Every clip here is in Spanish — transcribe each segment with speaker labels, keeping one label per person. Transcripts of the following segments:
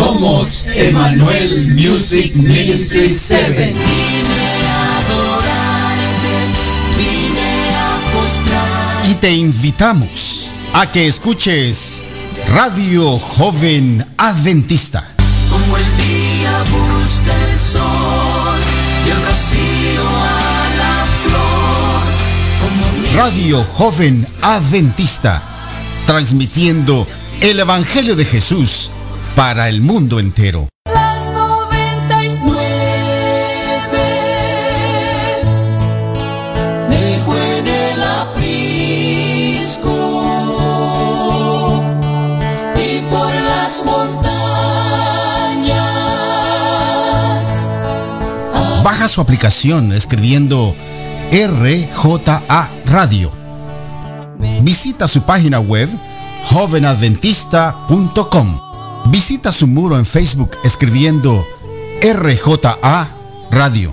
Speaker 1: Somos Emmanuel Music Ministry 7.
Speaker 2: Y te invitamos a que escuches Radio Joven Adventista.
Speaker 3: Como el día busca el sol y el rocío a la flor.
Speaker 2: Radio Joven Adventista, transmitiendo el Evangelio de Jesús para el mundo entero.
Speaker 3: las 99 dejó en el aprisco y por las montañas
Speaker 2: Baja su aplicación escribiendo RJA Radio. Visita su página web jovenadventista.com. Visita su muro en Facebook escribiendo RJA Radio.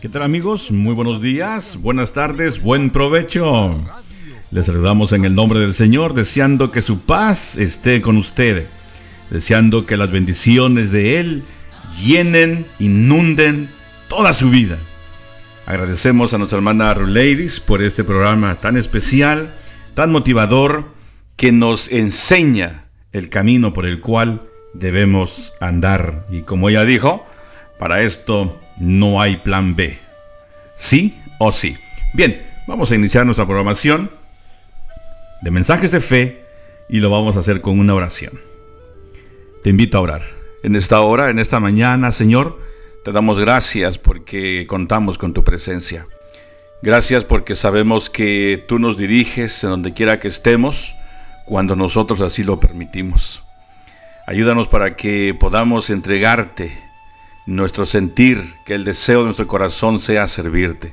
Speaker 4: ¿Qué tal amigos? Muy buenos días, buenas tardes, buen provecho. Les saludamos en el nombre del Señor, deseando que su paz esté con usted, deseando que las bendiciones de Él llenen, inunden toda su vida. Agradecemos a nuestra hermana Ladies por este programa tan especial, tan motivador, que nos enseña el camino por el cual debemos andar. Y como ella dijo, para esto no hay plan B. ¿Sí o sí? Bien, vamos a iniciar nuestra programación de mensajes de fe y lo vamos a hacer con una oración. Te invito a orar. En esta hora, en esta mañana, Señor, te damos gracias porque contamos con tu presencia. Gracias porque sabemos que tú nos diriges en donde quiera que estemos, cuando nosotros así lo permitimos. Ayúdanos para que podamos entregarte nuestro sentir, que el deseo de nuestro corazón sea servirte.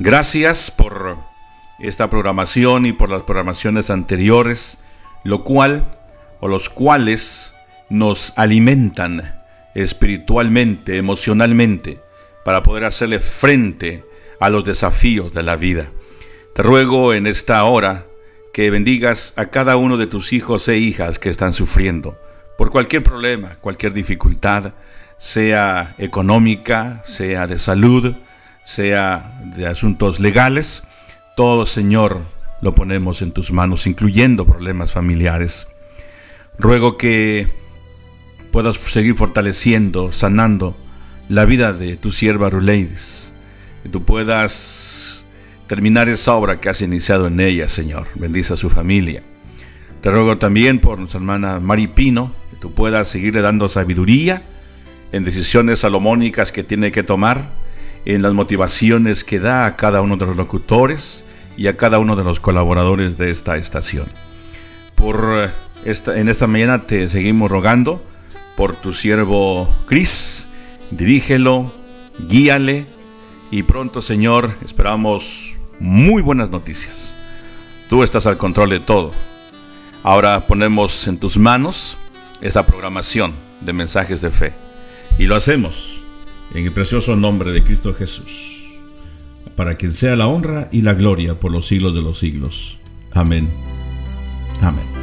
Speaker 4: Gracias por esta programación y por las programaciones anteriores, lo cual o los cuales nos alimentan espiritualmente, emocionalmente, para poder hacerle frente a los desafíos de la vida. Te ruego en esta hora que bendigas a cada uno de tus hijos e hijas que están sufriendo por cualquier problema, cualquier dificultad, sea económica, sea de salud, sea de asuntos legales. Todo, Señor, lo ponemos en tus manos, incluyendo problemas familiares. Ruego que puedas seguir fortaleciendo, sanando la vida de tu sierva Ruleidis. Que tú puedas terminar esa obra que has iniciado en ella, Señor. Bendice a su familia. Te ruego también por nuestra hermana Mari Pino, que tú puedas seguirle dando sabiduría en decisiones salomónicas que tiene que tomar, en las motivaciones que da a cada uno de los locutores y a cada uno de los colaboradores de esta estación. Por eh, esta, en esta mañana te seguimos rogando por tu siervo Cris, dirígelo, guíale y pronto, Señor, esperamos muy buenas noticias. Tú estás al control de todo. Ahora ponemos en tus manos esta programación de mensajes de fe. Y lo hacemos en el precioso nombre de Cristo Jesús, para quien sea la honra y la gloria por los siglos de los siglos. Amén. Amén.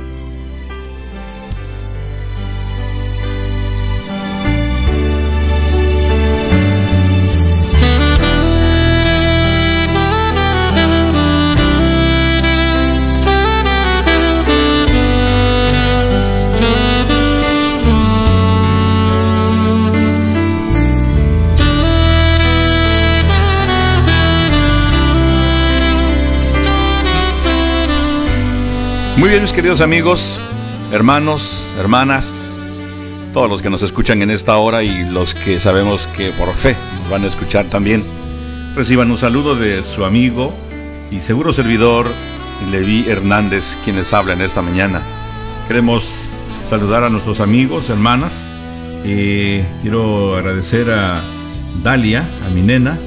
Speaker 4: Muy bien, mis queridos amigos, hermanos, hermanas, todos los que nos escuchan en esta hora y los que sabemos que por fe nos van a escuchar también, reciban un saludo de su amigo y seguro servidor Levi Hernández, quienes hablan esta mañana. Queremos saludar a nuestros amigos, hermanas, y quiero agradecer a Dalia, a mi nena,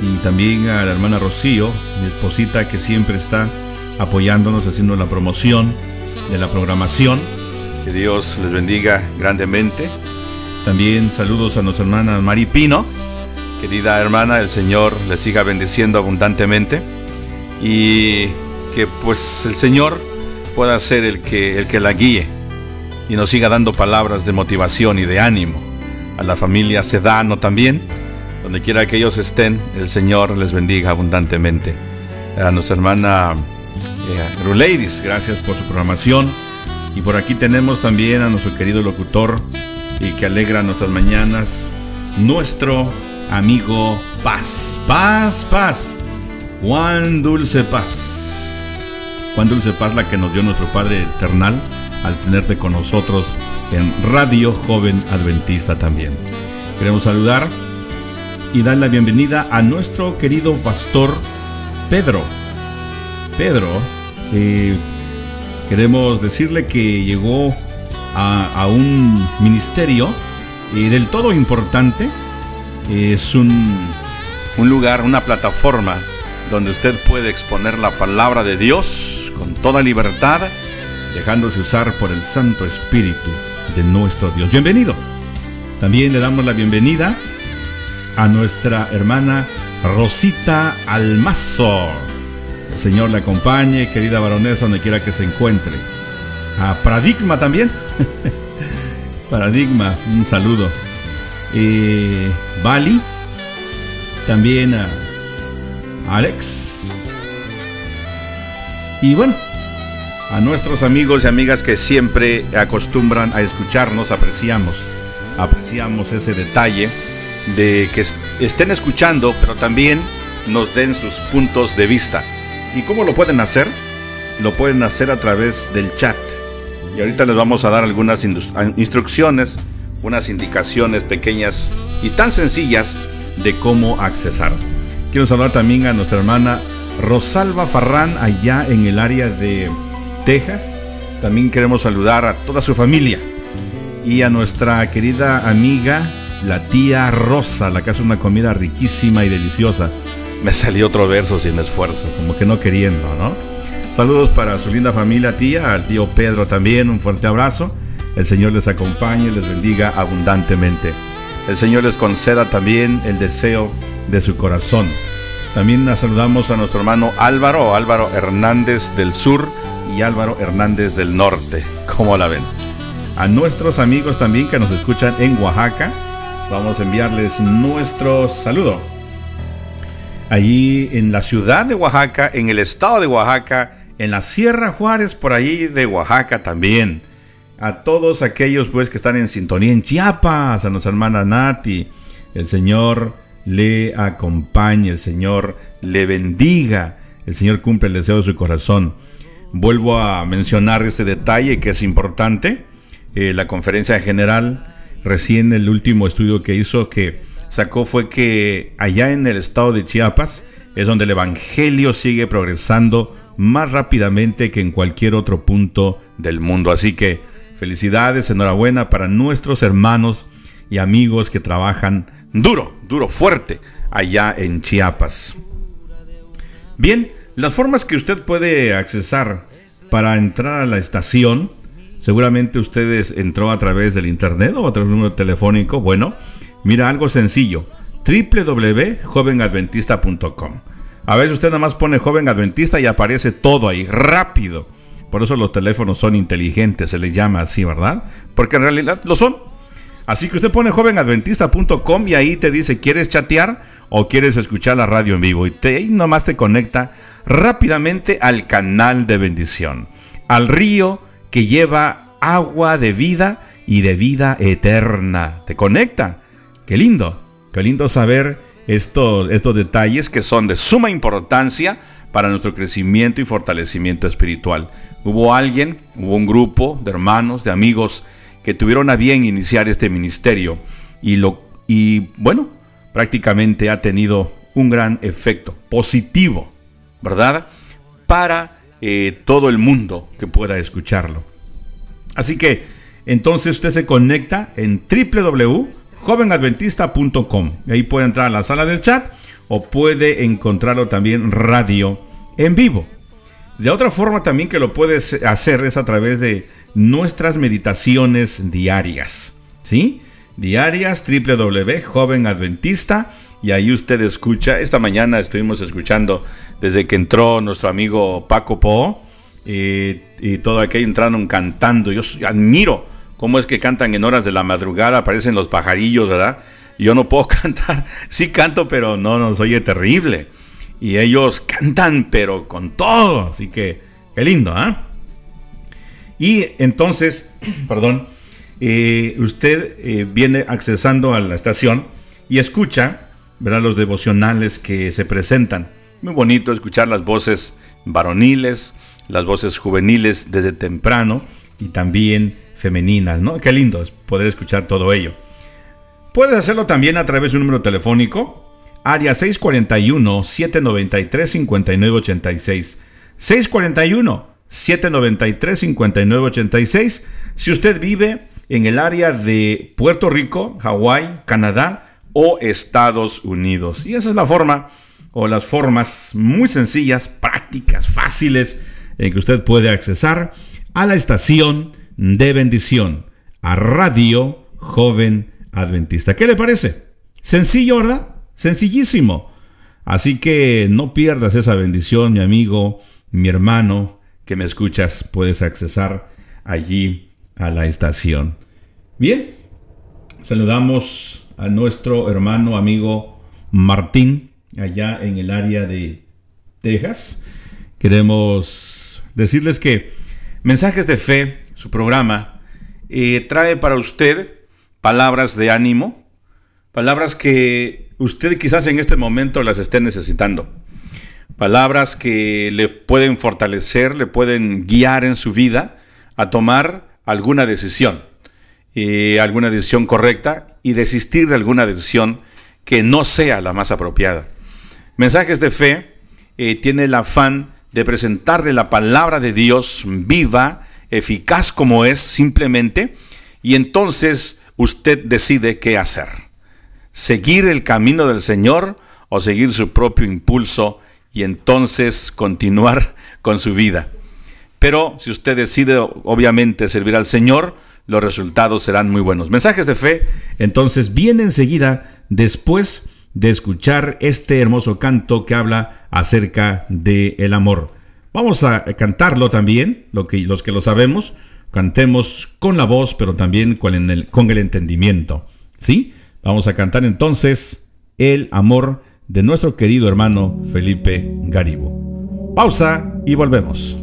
Speaker 4: y también a la hermana Rocío, mi esposita que siempre está apoyándonos, haciendo la promoción de la programación. Que Dios les bendiga grandemente. También saludos a nuestra hermana Mari Pino. Querida hermana, el Señor les siga bendiciendo abundantemente. Y que pues el Señor pueda ser el que, el que la guíe y nos siga dando palabras de motivación y de ánimo. A la familia Sedano también, donde quiera que ellos estén, el Señor les bendiga abundantemente. A nuestra hermana Ruleidis, gracias por su programación. Y por aquí tenemos también a nuestro querido locutor y que alegra nuestras mañanas, nuestro amigo Paz. Paz, paz. Juan Dulce Paz. Juan Dulce Paz, la que nos dio nuestro Padre Eternal al tenerte con nosotros en Radio Joven Adventista también. Queremos saludar y dar la bienvenida a nuestro querido pastor Pedro. Pedro, eh, queremos decirle que llegó a, un ministerio eh, del todo importante. Es un, un lugar, una plataforma donde usted puede exponer la palabra de Dios con toda libertad dejándose usar por el Santo Espíritu de nuestro Dios. Bienvenido. También le damos la bienvenida a nuestra hermana Rosita Almazo. Señor le acompañe, querida baronesa, donde quiera que se encuentre. A Paradigma también. Paradigma, un saludo. Eh, Bali, también a Alex. Y bueno, a nuestros amigos y amigas que siempre acostumbran a escucharnos, apreciamos, apreciamos ese detalle de que estén escuchando, pero también nos den sus puntos de vista. ¿Y cómo lo pueden hacer? Lo pueden hacer a través del chat. Y ahorita les vamos a dar algunas instrucciones, unas indicaciones pequeñas y tan sencillas de cómo accesar. Quiero saludar también a nuestra hermana Rosalba Farrán allá en el área de Texas. También queremos saludar a toda su familia y a nuestra querida amiga, la tía Rosa, la que hace una comida riquísima y deliciosa. Me salió otro verso sin esfuerzo, como que no queriendo, ¿no? Saludos para su linda familia, tía, al tío Pedro también, un fuerte abrazo. El Señor les acompañe y les bendiga abundantemente. El Señor les conceda también el deseo de su corazón. También saludamos a nuestro hermano Álvaro, Álvaro Hernández del Sur, y Álvaro Hernández del Norte. ¿Cómo la ven? A nuestros amigos también que nos escuchan en Oaxaca, vamos a enviarles nuestro saludo. Allí en la ciudad de Oaxaca, en el estado de Oaxaca, en la Sierra Juárez, por allí de Oaxaca también. A todos aquellos pues que están en sintonía en Chiapas, a nuestra hermana Nati, el Señor le acompañe, el Señor le bendiga, el Señor cumple el deseo de su corazón. Vuelvo a mencionar este detalle que es importante. Eh, la conferencia general, recién el último estudio que hizo que sacó fue que allá en el estado de Chiapas es donde el Evangelio sigue progresando más rápidamente que en cualquier otro punto del mundo. Así que felicidades, enhorabuena para nuestros hermanos y amigos que trabajan duro, duro, fuerte allá en Chiapas. Bien, las formas que usted puede accesar para entrar a la estación, seguramente ustedes entró a través del internet o a través de un número telefónico. Bueno, mira algo sencillo: www.jovenadventista.com. A veces usted nada más pone joven adventista y aparece todo ahí, rápido. Por eso los teléfonos son inteligentes, se les llama así, ¿verdad? Porque en realidad lo son. Así que usted pone jovenadventista.com y ahí te dice, ¿quieres chatear o quieres escuchar la radio en vivo? Y te, ahí nomás te conecta rápidamente al canal de bendición, al río que lleva agua de vida y de vida eterna. Te conecta. Qué lindo, qué lindo saber estos, estos detalles que son de suma importancia para nuestro crecimiento y fortalecimiento espiritual. Hubo alguien, hubo un grupo de hermanos, de amigos que tuvieron a bien iniciar este ministerio y lo y bueno, prácticamente ha tenido un gran efecto positivo ¿verdad? Para eh, todo el mundo que pueda escucharlo. Así que entonces usted se conecta en www.jovenadventista.com. Ahí puede entrar a la sala del chat o puede encontrarlo también radio en vivo. De otra forma también que lo puedes hacer es a través de nuestras meditaciones diarias. ¿Sí? Diarias www joven adventista y ahí usted escucha. Esta mañana estuvimos escuchando desde que entró nuestro amigo Paco Po y todo aquello entraron cantando. Yo admiro cómo es que cantan en horas de la madrugada, aparecen los pajarillos, ¿verdad? Yo no puedo cantar, sí canto, pero no nos oye terrible. Y ellos cantan, pero con todo. Así que, qué lindo, ¿ah? Y entonces, perdón, eh, usted eh, viene accesando a la estación y escucha, ¿verdad? Los devocionales que se presentan. Muy bonito escuchar las voces varoniles, las voces juveniles desde temprano y también femeninas, ¿no? Qué lindo es poder escuchar todo ello. Puedes hacerlo también a través de un número telefónico área 641-793-5986. 641-793-5986. Si usted vive en el área de Puerto Rico, Hawái, Canadá o Estados Unidos. Y esa es la forma o las formas muy sencillas, prácticas, fáciles en que usted puede accesar a la estación de bendición, a Radio Joven Adventista. ¿Qué le parece? Sencillo, ¿verdad? Sencillísimo. Así que no pierdas esa bendición, mi amigo, mi hermano, que me escuchas, puedes accesar allí a la estación. Bien, saludamos a nuestro hermano, amigo Martín, allá en el área de Texas. Queremos decirles que Mensajes de Fe, su programa, eh, trae para usted palabras de ánimo, palabras que usted quizás en este momento las esté necesitando. Palabras que le pueden fortalecer, le pueden guiar en su vida a tomar alguna decisión, eh, alguna decisión correcta y desistir de alguna decisión que no sea la más apropiada. Mensajes de fe eh, tiene el afán de presentarle la palabra de Dios viva, eficaz como es simplemente, y entonces usted decide qué hacer seguir el camino del Señor o seguir su propio impulso y entonces continuar con su vida. Pero si usted decide obviamente servir al Señor, los resultados serán muy buenos. Mensajes de fe, entonces viene enseguida después de escuchar este hermoso canto que habla acerca del el amor. Vamos a cantarlo también, lo que, los que lo sabemos, cantemos con la voz, pero también con el, entendimiento. ¿Sí? Vamos a cantar entonces El amor de nuestro querido hermano Felipe Garibo. Pausa y volvemos.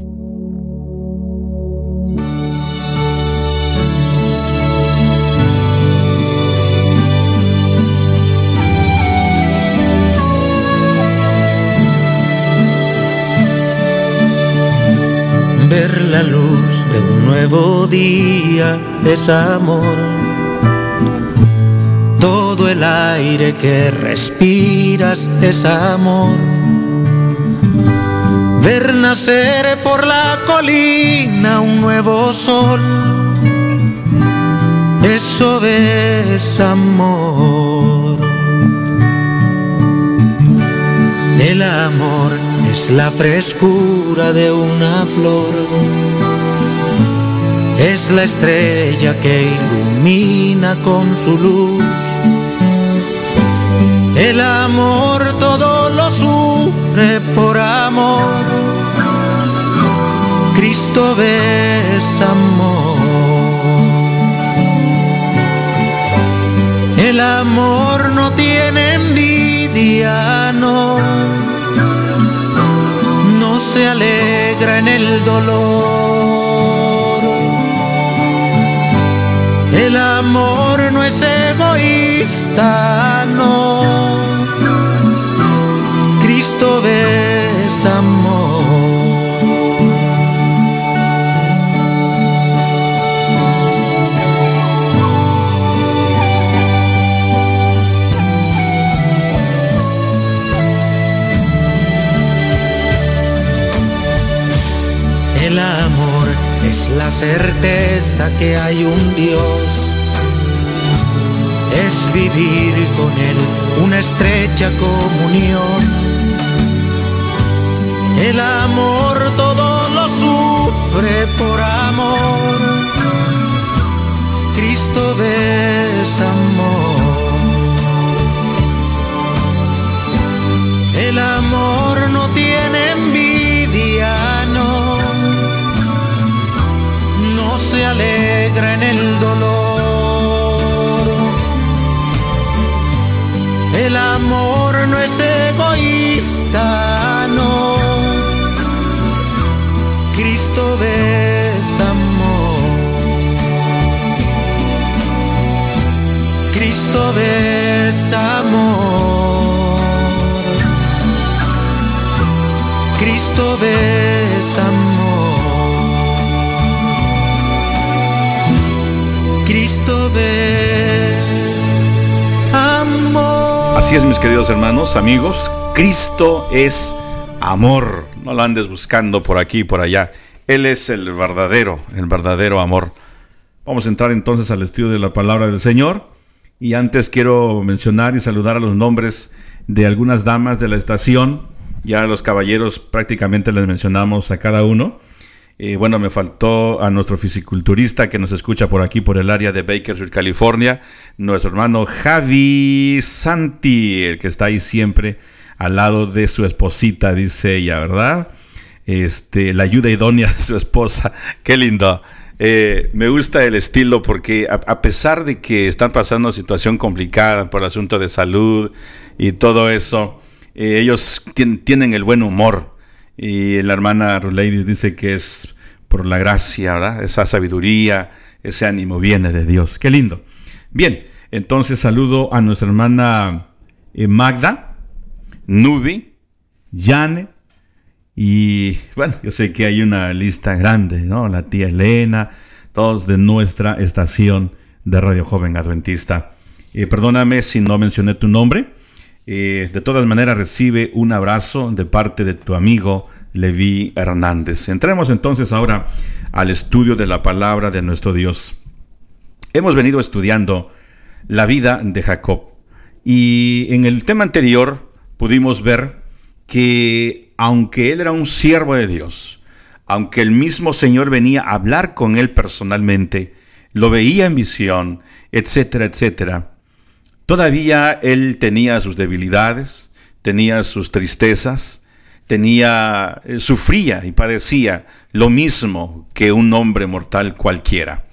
Speaker 5: Ver la luz de un nuevo día es amor todo el aire que respiras es amor. Ver nacer por la colina un nuevo sol. Eso es amor. El amor es la frescura de una flor es la estrella que ilumina con su luz. El amor todo lo sufre por amor. Cristo es amor. El amor no tiene envidia. Se alegra en el dolor el amor no es egoísta, no. Certeza que hay un Dios. Es vivir con Él una estrecha comunión. El amor todo sufre por amor. Cristo es amor. El amor no tiene envidia, se alegra en el dolor. El amor no es egoísta, no. Cristo es amor. Cristo es amor. Cristo es amor. Amor.
Speaker 4: Así es, mis queridos hermanos, amigos, Cristo es amor. No lo andes buscando por aquí y por allá. Él es el verdadero, el verdadero amor. Vamos a entrar entonces al estudio de la palabra del Señor. Y antes quiero mencionar y saludar a los nombres de algunas damas de la estación. Ya a los caballeros prácticamente les mencionamos a cada uno. Eh, bueno, me faltó a nuestro fisiculturista que nos escucha por aquí, por el área de Bakersfield, California, nuestro hermano Javi Santi, el que está ahí siempre al lado de su esposita, dice ella, ¿verdad? Este, la ayuda idónea de su esposa, qué lindo. Eh, me gusta el estilo porque a, pesar de que están pasando una situación complicada por el asunto de salud y todo eso, eh, ellos tienen el buen humor. Y la hermana Lady dice que es por la gracia, ¿verdad? Esa sabiduría, ese ánimo viene de Dios. Qué lindo. Bien, entonces saludo a nuestra hermana eh, Magda, Nubi, Yane, y bueno, yo sé que hay una lista grande, ¿no? La tía Elena, todos de nuestra estación de Radio Joven Adventista. Eh, perdóname si no mencioné tu nombre. Eh, de todas maneras, recibe un abrazo de parte de tu amigo Levi Hernández. Entremos entonces ahora al estudio de la palabra de nuestro Dios. Hemos venido estudiando la vida de Jacob y en el tema anterior pudimos ver que aunque él era un siervo de Dios, aunque el mismo Señor venía a hablar con él personalmente, lo veía en visión, etcétera, etcétera, todavía él tenía sus debilidades, tenía sus tristezas, tenía eh, sufría y padecía lo mismo que un hombre mortal cualquiera.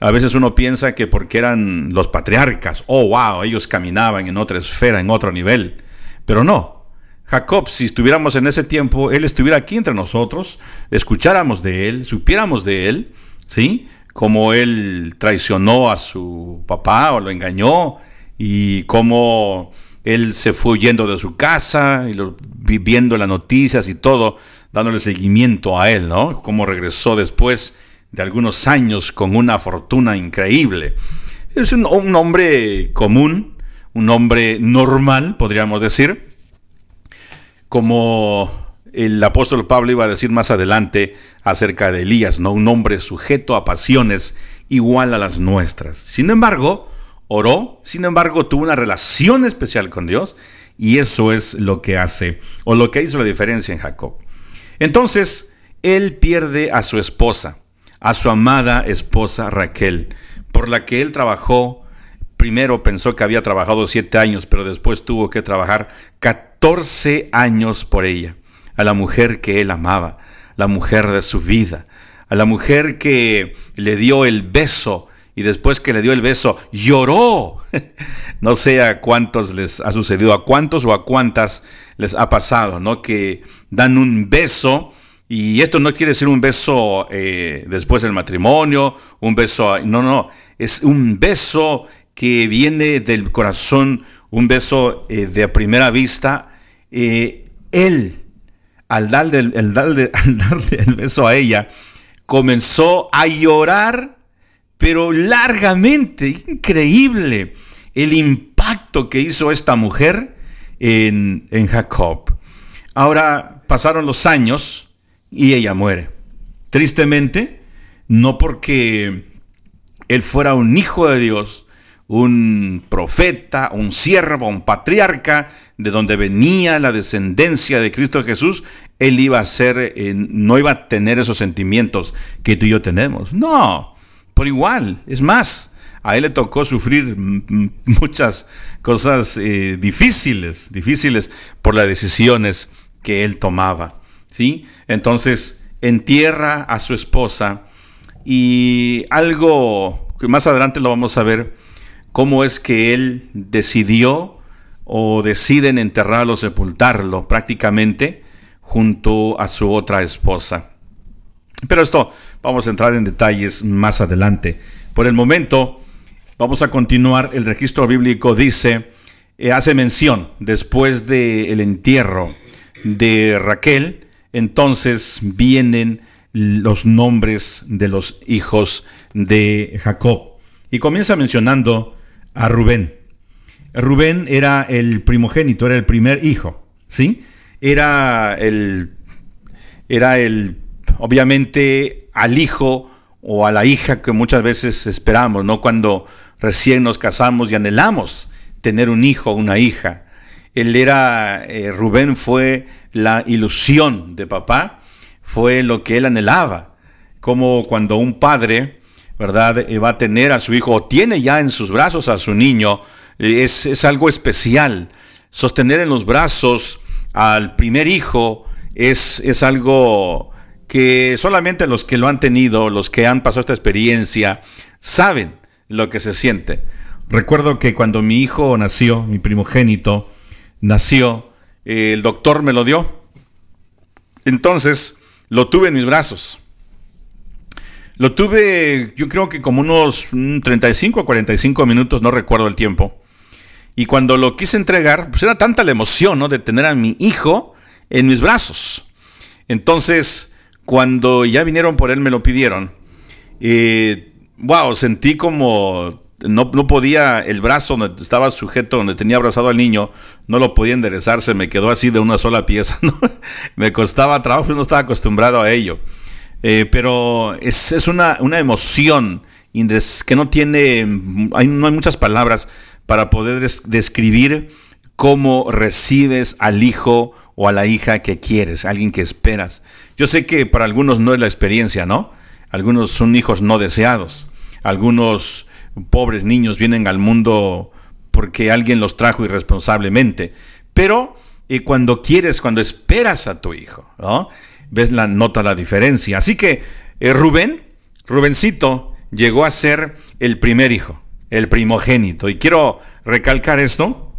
Speaker 4: A veces uno piensa que porque eran los patriarcas, oh wow, ellos caminaban en otra esfera, en otro nivel, pero no, Jacob, si estuviéramos en ese tiempo, él estuviera aquí entre nosotros, escucháramos de él, supiéramos de él, ¿sí? Cómo él traicionó a su papá o lo engañó y cómo él se fue huyendo de su casa y viendo las noticias y todo, dándole seguimiento a él, ¿no? Cómo regresó después de algunos años con una fortuna increíble. Es un hombre común, un hombre normal, podríamos decir como el apóstol Pablo iba a decir más adelante acerca de Elías, ¿no? Un hombre sujeto a pasiones igual a las nuestras. Sin embargo, oró, sin embargo, tuvo una relación especial con Dios y eso es lo que hace o lo que hizo la diferencia en Jacob. Entonces, él pierde a su esposa, a su amada esposa Raquel, por la que él trabajó primero pensó que había trabajado siete años, pero después tuvo que trabajar 14 años por ella, a la mujer que él amaba, la mujer de su vida, a la mujer que le dio el beso y después que le dio el beso lloró. no sé a cuántos les ha sucedido, a cuántos o a cuántas les ha pasado, ¿no? Que dan un beso. Y esto no quiere decir un beso eh, después del matrimonio, un beso, no, no, es un beso que viene del corazón, un beso eh, de primera vista, eh, él, al darle, darle, al darle el beso a ella, comenzó a llorar, pero largamente, increíble el impacto que hizo esta mujer en, en Jacob. Ahora pasaron los años y ella muere. Tristemente, no porque él fuera un hijo de Dios, un profeta, un siervo, un patriarca, de donde venía la descendencia de Cristo Jesús, él iba a ser, eh, no iba a tener esos sentimientos que tú y yo tenemos. No, por igual, es más, a él le tocó sufrir muchas cosas eh, difíciles, difíciles por las decisiones que él tomaba. ¿sí? Entonces, entierra a su esposa y algo que más adelante lo vamos a ver, cómo es que él decidió o deciden enterrarlo, sepultarlo prácticamente junto a su otra esposa. Pero esto vamos a entrar en detalles más adelante. Por el momento, vamos a continuar. El registro bíblico dice, eh, hace mención, después del entierro de Raquel, entonces vienen los nombres de los hijos de Jacob. Y comienza mencionando a Rubén. Rubén era el primogénito, era el primer hijo, ¿sí? Era el, era el, obviamente, al hijo o a la hija que muchas veces esperamos, ¿no? Cuando recién nos casamos y anhelamos tener un hijo o una hija. Él era, eh, Rubén fue la ilusión de papá, fue lo que él anhelaba, como cuando un padre, ¿verdad?, eh, va a tener a su hijo o tiene ya en sus brazos a su niño, eh, es, es algo especial. Sostener en los brazos al primer hijo es, es algo que solamente los que lo han tenido, los que han pasado esta experiencia, saben lo que se siente. Recuerdo que cuando mi hijo nació, mi primogénito, nació, el doctor me lo dio. Entonces, lo tuve en mis brazos. Lo tuve, yo creo que como unos 35 o 45 minutos, no recuerdo el tiempo. Y cuando lo quise entregar, pues era tanta la emoción, ¿no? De tener a mi hijo en mis brazos. Entonces, cuando ya vinieron por él, me lo pidieron. Eh, wow, sentí como no, no, podía, el brazo donde estaba sujeto, donde tenía abrazado al niño, no lo podía enderezar, se me quedó así de una sola pieza. me costaba trabajo, no estaba acostumbrado a ello. Eh, pero es, es una, una, emoción que no tiene, hay, no hay muchas palabras para poder describir cómo recibes al hijo o a la hija que quieres, alguien que esperas. Yo sé que para algunos no es la experiencia, ¿no? Algunos son hijos no deseados. Algunos pobres niños vienen al mundo porque alguien los trajo irresponsablemente. Pero eh, cuando quieres, cuando esperas a tu hijo, ¿no? Ves la nota la diferencia. Así que eh, Rubén, Rubencito, llegó a ser el primer hijo el primogénito. Y quiero recalcar esto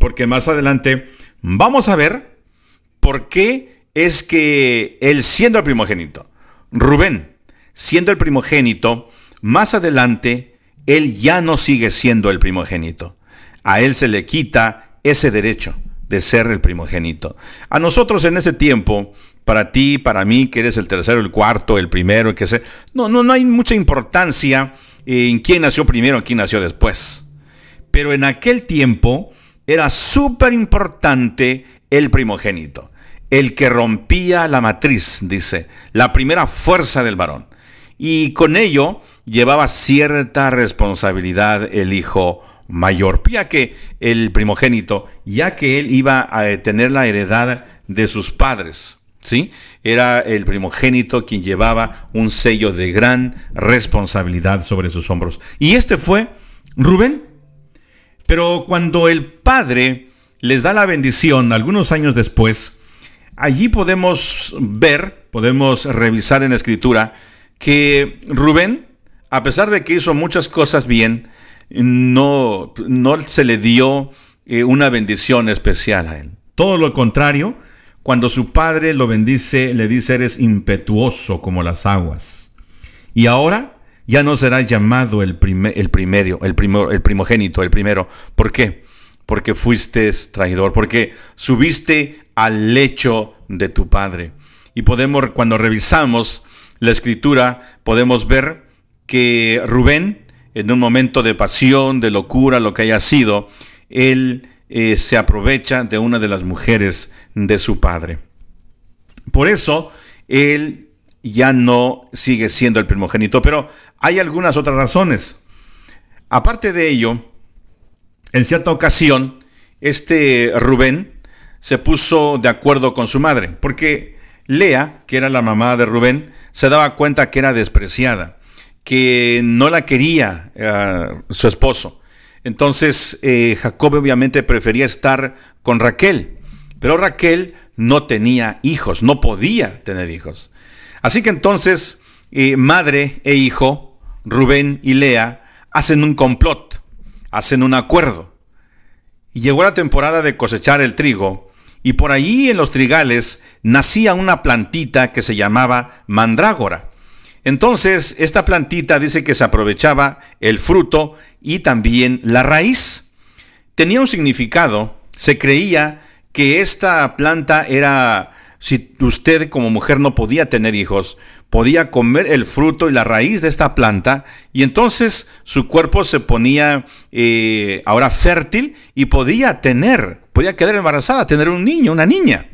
Speaker 4: porque más adelante vamos a ver por qué es que él siendo el primogénito, Rubén siendo el primogénito, más adelante él ya no sigue siendo el primogénito. A él se le quita ese derecho de ser el primogénito. A nosotros en ese tiempo, para ti, para mí, que eres el tercero, el cuarto, el primero, que sé, no, no, no hay mucha importancia en quién nació primero, en quién nació después. Pero en aquel tiempo era súper importante el primogénito, el que rompía la matriz, dice, la primera fuerza del varón. Y con ello llevaba cierta responsabilidad el hijo mayor, ya que el primogénito, ya que él iba a tener la heredad de sus padres. ¿sí? Era el primogénito quien llevaba un sello de gran responsabilidad sobre sus hombros. Y este fue Rubén. Pero cuando el padre les da la bendición algunos años después, allí podemos ver, podemos revisar en la escritura, que Rubén, a pesar de que hizo muchas cosas bien, no, no se le dio eh, una bendición especial a él. Todo lo contrario, cuando su padre lo bendice, le dice, eres impetuoso como las aguas. Y ahora ya no será llamado el, el, primero, el, el primogénito, el primero. ¿Por qué? Porque fuiste traidor, porque subiste al lecho de tu padre. Y podemos, cuando revisamos la escritura, podemos ver que Rubén, en un momento de pasión, de locura, lo que haya sido, él eh, se aprovecha de una de las mujeres de su padre. Por eso, él ya no sigue siendo el primogénito, pero hay algunas otras razones. aparte de ello, en cierta ocasión, este Rubén se puso de acuerdo con su madre, porque Lea, que era la mamá de Rubén, se daba cuenta que era despreciada, que no la quería eh, su esposo. Entonces eh, Jacob obviamente prefería estar con Raquel, pero Raquel no tenía hijos, no podía tener hijos. Así que entonces eh, madre e hijo, Rubén y Lea, hacen un complot, hacen un acuerdo. Llegó la temporada de cosechar el trigo, y por allí en los trigales nacía una plantita que se llamaba mandrágora. Entonces, esta plantita dice que se aprovechaba el fruto y también la raíz. Tenía un significado, se creía que esta planta era, si usted como mujer no podía tener hijos, podía comer el fruto y la raíz de esta planta y entonces su cuerpo se ponía eh, ahora fértil y podía tener, podía quedar embarazada, tener un niño, una niña.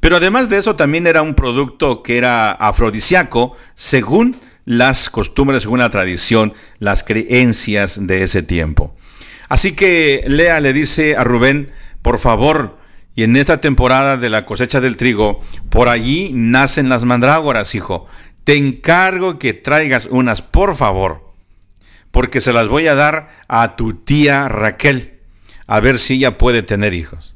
Speaker 4: Pero además de eso también era un producto que era afrodisíaco según las costumbres, según la tradición, las creencias de ese tiempo. Así que Lea le dice a Rubén, por favor, y en esta temporada de la cosecha del trigo, por allí nacen las mandrágoras, hijo. Te encargo que traigas unas, por favor, porque se las voy a dar a tu tía Raquel, a ver si ella puede tener hijos.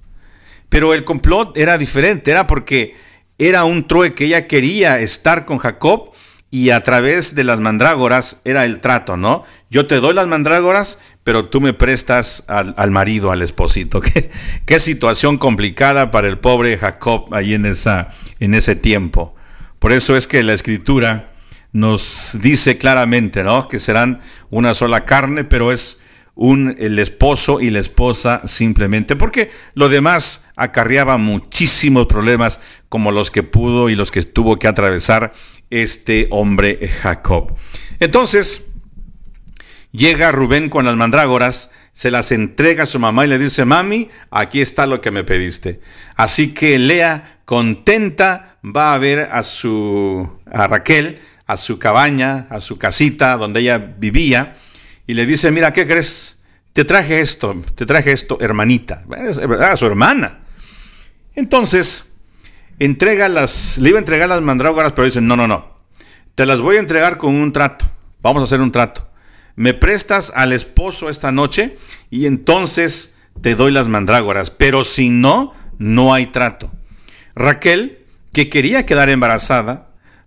Speaker 4: Pero el complot era diferente, era porque era un trueque, ella quería estar con Jacob y a través de las mandrágoras era el trato, ¿no? Yo te doy las mandrágoras, pero tú me prestas al, marido, al esposito. ¿Qué, ¿Qué, situación complicada para el pobre Jacob ahí en, esa, en ese tiempo. Por eso es que la escritura nos dice claramente, ¿no? Que serán una sola carne, pero es un, el esposo y la esposa simplemente, porque lo demás acarreaba muchísimos problemas como los que pudo y los que tuvo que atravesar este hombre Jacob. Entonces, llega Rubén con las mandrágoras, se las entrega a su mamá y le dice, mami, aquí está lo que me pediste. Así que Lea, contenta, va a ver a su, a Raquel, a su cabaña, a su casita donde ella vivía, y le dice, mira, ¿qué crees? Te traje esto, te traje esto, hermanita, a su hermana. Entonces, entrega las, le iba a entregar las mandrágoras, pero dicen, no, no, no, te las voy a entregar con un trato, vamos a hacer un trato. Me prestas al esposo esta noche y entonces te doy las mandrágoras, pero si no, no hay trato. Raquel, que quería quedar embarazada,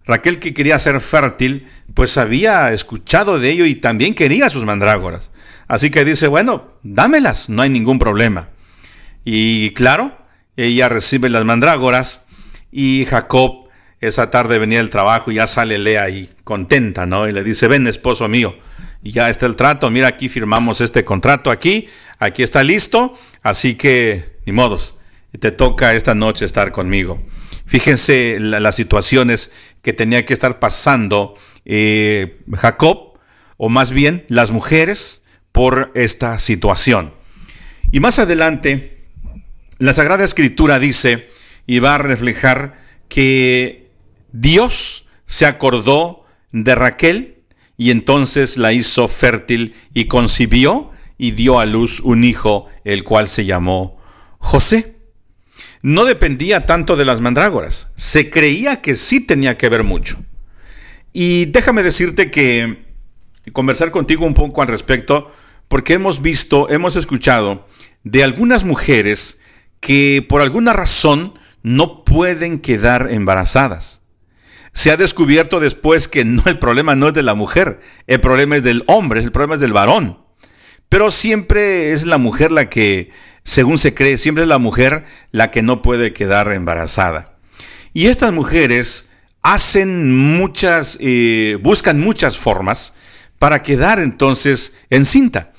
Speaker 4: Raquel que quería ser fértil, pues había escuchado de ello y también quería sus mandrágoras. Así que dice, bueno, dámelas, no hay ningún problema. Y claro, ella recibe las mandrágoras y Jacob esa tarde venía del trabajo y ya sale Lea ahí contenta, ¿no? Y le dice, ven esposo mío, y ya está el trato, mira aquí firmamos este contrato aquí, aquí está listo, así que ni modos, te toca esta noche estar conmigo. Fíjense las situaciones que tenía que estar pasando eh, Jacob, o más bien las mujeres, por esta situación. Y más adelante, la Sagrada Escritura dice, y va a reflejar que Dios se acordó de Raquel y entonces la hizo fértil y concibió y dio a luz un hijo, el cual se llamó José. No dependía tanto de las mandrágoras, se creía que sí tenía que ver mucho. Y déjame decirte que conversar contigo un poco al respecto, porque hemos visto, hemos escuchado de algunas mujeres que por alguna razón no pueden quedar embarazadas. Se ha descubierto después que no el problema no es de la mujer, el problema es del hombre, el problema es del varón. Pero siempre es la mujer la que, según se cree, siempre es la mujer la que no puede quedar embarazada. Y estas mujeres hacen muchas, eh, buscan muchas formas para quedar entonces encinta.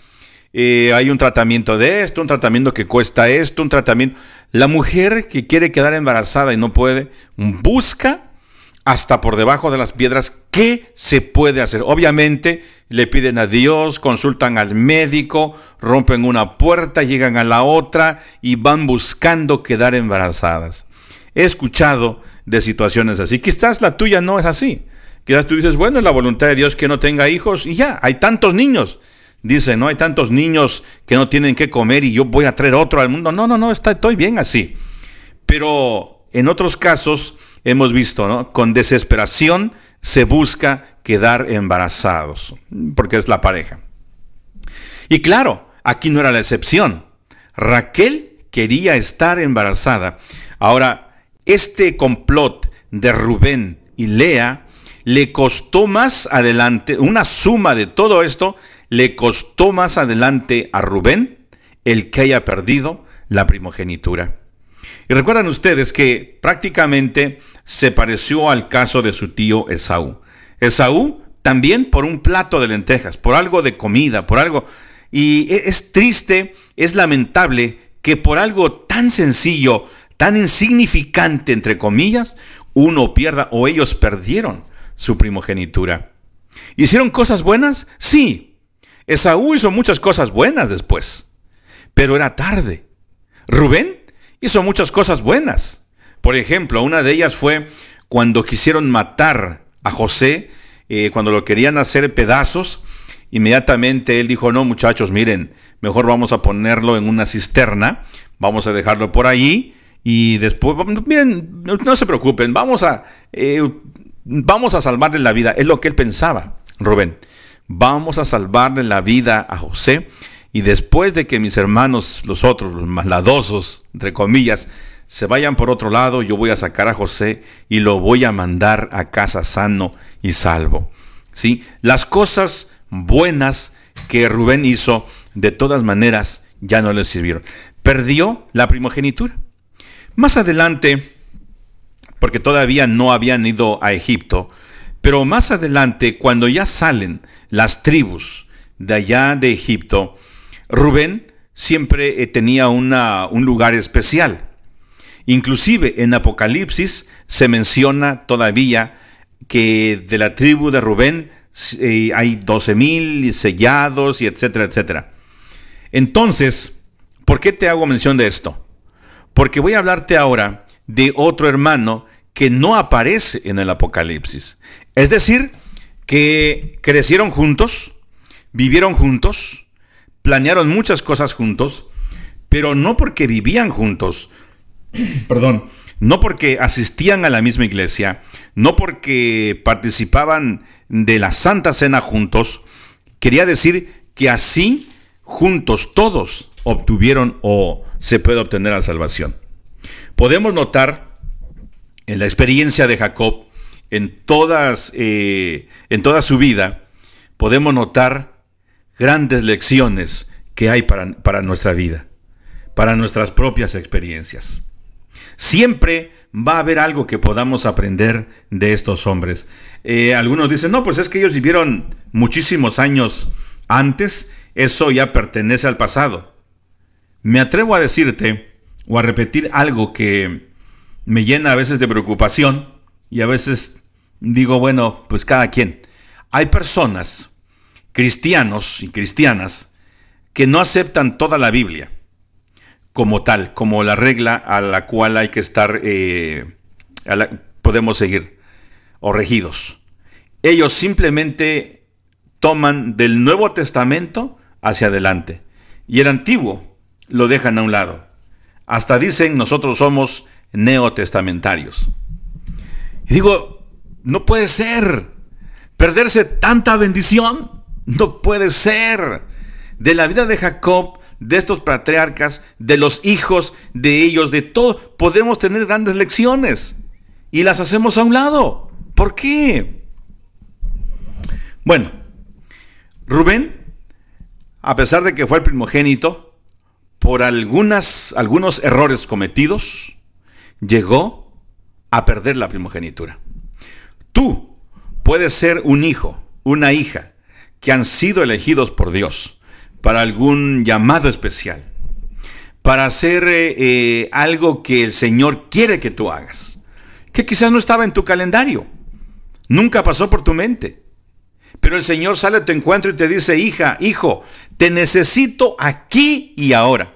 Speaker 4: Eh, hay un tratamiento de esto, un tratamiento que cuesta esto, un tratamiento... La mujer que quiere quedar embarazada y no puede, busca hasta por debajo de las piedras qué se puede hacer. Obviamente le piden a Dios, consultan al médico, rompen una puerta, llegan a la otra y van buscando quedar embarazadas. He escuchado de situaciones así. Quizás la tuya no es así. Quizás tú dices, bueno, es la voluntad de Dios que no tenga hijos y ya, hay tantos niños. dice, no hay tantos niños que no tienen que comer y yo voy a traer otro al mundo. No, no, no, está, estoy bien así. Pero en otros casos hemos visto, ¿no? Con desesperación se busca quedar embarazados, porque es la pareja. Y claro, aquí no era la excepción. Raquel quería estar embarazada. Ahora, este complot de Rubén y Lea le costó más adelante, una suma de todo esto, le costó más adelante a Rubén el que haya perdido la primogenitura. Y recuerdan ustedes que prácticamente se pareció al caso de su tío Esaú. Esaú también por un plato de lentejas, por algo de comida, por algo... Y e, es triste, es lamentable que por algo tan sencillo, tan insignificante, entre comillas, uno pierda o ellos perdieron su primogenitura. ¿Hicieron cosas buenas? Sí. Esaú hizo muchas cosas buenas después, pero era tarde. Rubén hizo muchas cosas buenas. Por ejemplo, una de ellas fue cuando quisieron matar a José, eh, cuando lo querían hacer pedazos, inmediatamente él dijo, no muchachos, miren, mejor vamos a ponerlo en una cisterna, vamos a dejarlo por ahí y después, miren, no se preocupen, vamos a, eh, vamos a salvarle la vida. Es lo que él pensaba, Rubén. Vamos a salvarle la vida a José y después de que mis hermanos, los otros, los maldadosos, entre comillas, se vayan por otro lado, yo voy a sacar a José y lo voy a mandar a casa sano y salvo. ¿Sí? Las cosas buenas que Rubén hizo, de todas maneras, ya no le sirvieron. Perdió la primogenitura. Más adelante, porque todavía no habían ido a Egipto, pero más adelante, cuando ya salen las tribus de allá de Egipto, Rubén siempre eh, tenía una, un lugar especial. Inclusive en Apocalipsis se menciona todavía que de la tribu de Rubén eh, hay 12 mil sellados y etcétera, etcétera. Entonces, ¿por qué te hago mención de esto? Porque voy a hablarte ahora de otro hermano que no aparece en el Apocalipsis. Es decir, que crecieron juntos, vivieron juntos, planearon muchas cosas juntos, pero no porque vivían juntos, perdón, no porque asistían a la misma iglesia, no porque participaban de la Santa Cena juntos, quería decir que así juntos todos obtuvieron o se puede obtener la salvación. Podemos notar en la experiencia de Jacob, en, todas, eh, en toda su vida, podemos notar grandes lecciones que hay para, para nuestra vida, para nuestras propias experiencias. Siempre va a haber algo que podamos aprender de estos hombres. Eh, algunos dicen, no, pues es que ellos vivieron muchísimos años antes, eso ya pertenece al pasado. Me atrevo a decirte o a repetir algo que me llena a veces de preocupación y a veces digo, bueno, pues cada quien. Hay personas cristianos y cristianas que no aceptan toda la Biblia como tal, como la regla a la cual hay que estar, eh, podemos seguir, o regidos. Ellos simplemente toman del Nuevo Testamento hacia adelante y el Antiguo lo dejan a un lado. Hasta dicen nosotros somos neotestamentarios. Y digo, no puede ser perderse tanta bendición. No puede ser. De la vida de Jacob, de estos patriarcas, de los hijos de ellos, de todo, podemos tener grandes lecciones. Y las hacemos a un lado. ¿Por qué? Bueno, Rubén, a pesar de que fue el primogénito, por algunas, algunos errores cometidos, llegó a perder la primogenitura. Tú puedes ser un hijo, una hija, que han sido elegidos por Dios para algún llamado especial, para hacer eh, eh, algo que el Señor quiere que tú hagas, que quizás no estaba en tu calendario, nunca pasó por tu mente. Pero el Señor sale a tu encuentro y te dice, hija, hijo, te necesito aquí y ahora.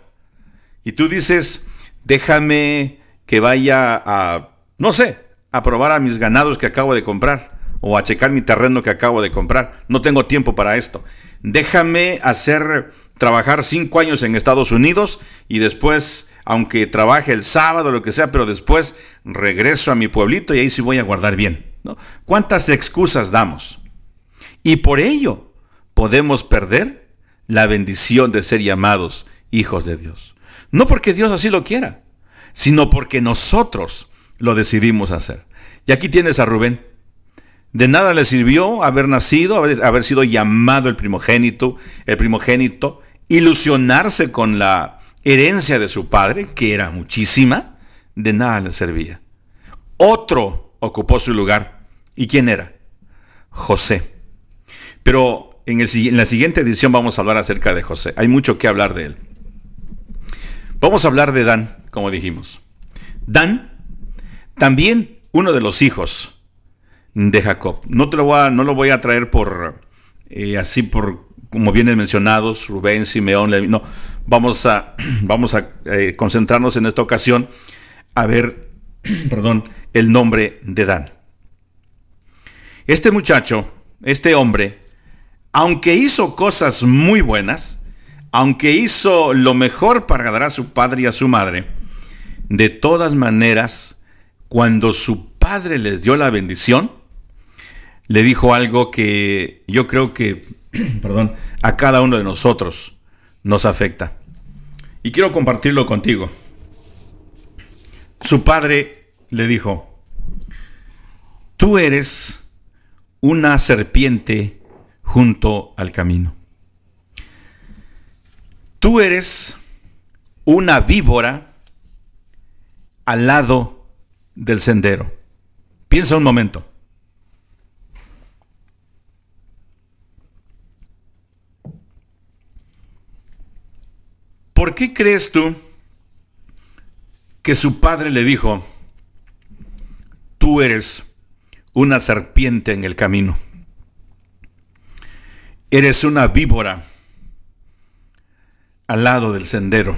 Speaker 4: Y tú dices, déjame que vaya a, no sé, a probar a mis ganados que acabo de comprar o a checar mi terreno que acabo de comprar. No tengo tiempo para esto. Déjame hacer trabajar cinco años en Estados Unidos y después, aunque trabaje el sábado lo que sea, pero después regreso a mi pueblito y ahí sí voy a guardar bien. ¿no? ¿Cuántas excusas damos? Y por ello podemos perder la bendición de ser llamados hijos de Dios. No porque Dios así lo quiera, sino porque nosotros lo decidimos hacer. Y aquí tienes a Rubén. De nada le sirvió haber nacido, haber, sido llamado el primogénito, el primogénito, ilusionarse con la herencia de su padre, que era muchísima, de nada le servía. Otro ocupó su lugar. ¿Y quién era? José. Pero en, la siguiente edición vamos a hablar acerca de José. Hay mucho que hablar de él. Vamos a hablar de Dan, como dijimos. Dan, también uno de los hijos de Jacob. No, te lo, voy a, no lo voy a traer por eh, así por como vienen mencionados, Rubén, Simeón, no, vamos a, vamos a eh, concentrarnos en esta ocasión a ver, perdón, el nombre de Dan. Este muchacho, este hombre, aunque hizo cosas muy buenas, aunque hizo lo mejor para agradar a su padre y a su madre, de todas maneras, cuando su padre les dio la bendición, le dijo algo que yo creo que, perdón, a cada uno de nosotros nos afecta. Y quiero compartirlo contigo. Su padre le dijo, tú eres una serpiente junto al camino. Tú eres una víbora al lado del sendero. Piensa un momento. ¿Por qué crees tú que su padre le dijo, tú eres una serpiente en el camino? Eres una víbora al lado del sendero,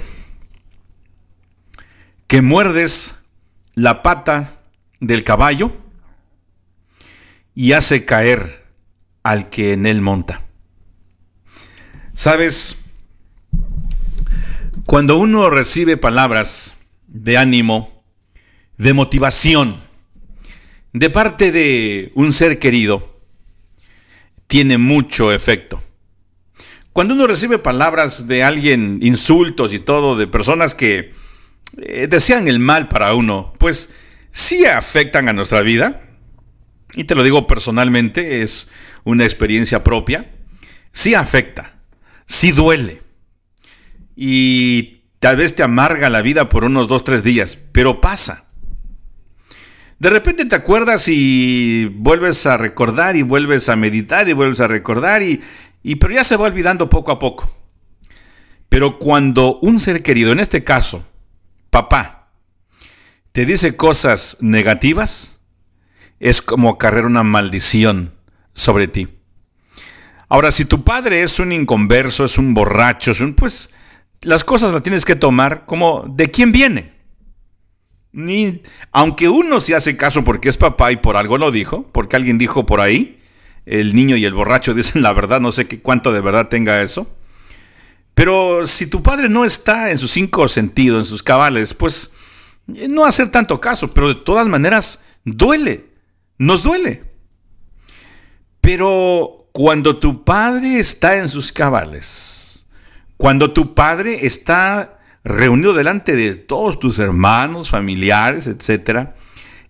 Speaker 4: que muerdes la pata del caballo y hace caer al que en él monta. ¿Sabes? Cuando uno recibe palabras de ánimo, de motivación, de parte de un ser querido, tiene mucho efecto. Cuando uno recibe palabras de alguien, insultos y todo, de personas que eh, desean el mal para uno, pues sí afectan a nuestra vida. Y te lo digo personalmente, es una experiencia propia. Sí afecta, sí duele y tal vez te amarga la vida por unos dos, tres días, pero pasa. De repente te acuerdas y vuelves a recordar y vuelves a meditar y vuelves a recordar y, y pero ya se va olvidando poco a poco. Pero cuando un ser querido, en este caso, papá, te dice cosas negativas, es como cargar una maldición sobre ti. Ahora, si tu padre es un inconverso, es un borracho, es un, pues las cosas las tienes que tomar como de quién viene. Ni, aunque uno se hace caso porque es papá y por algo lo dijo, porque alguien dijo por ahí, el niño y el borracho dicen la verdad, no sé qué, cuánto de verdad tenga eso. Pero si tu padre no está en sus cinco sentidos, en sus cabales, pues eh, no hacer tanto caso, pero de todas maneras duele, nos duele. Pero cuando tu padre está en sus cabales, cuando tu padre está reunido delante de todos tus hermanos, familiares, etc.,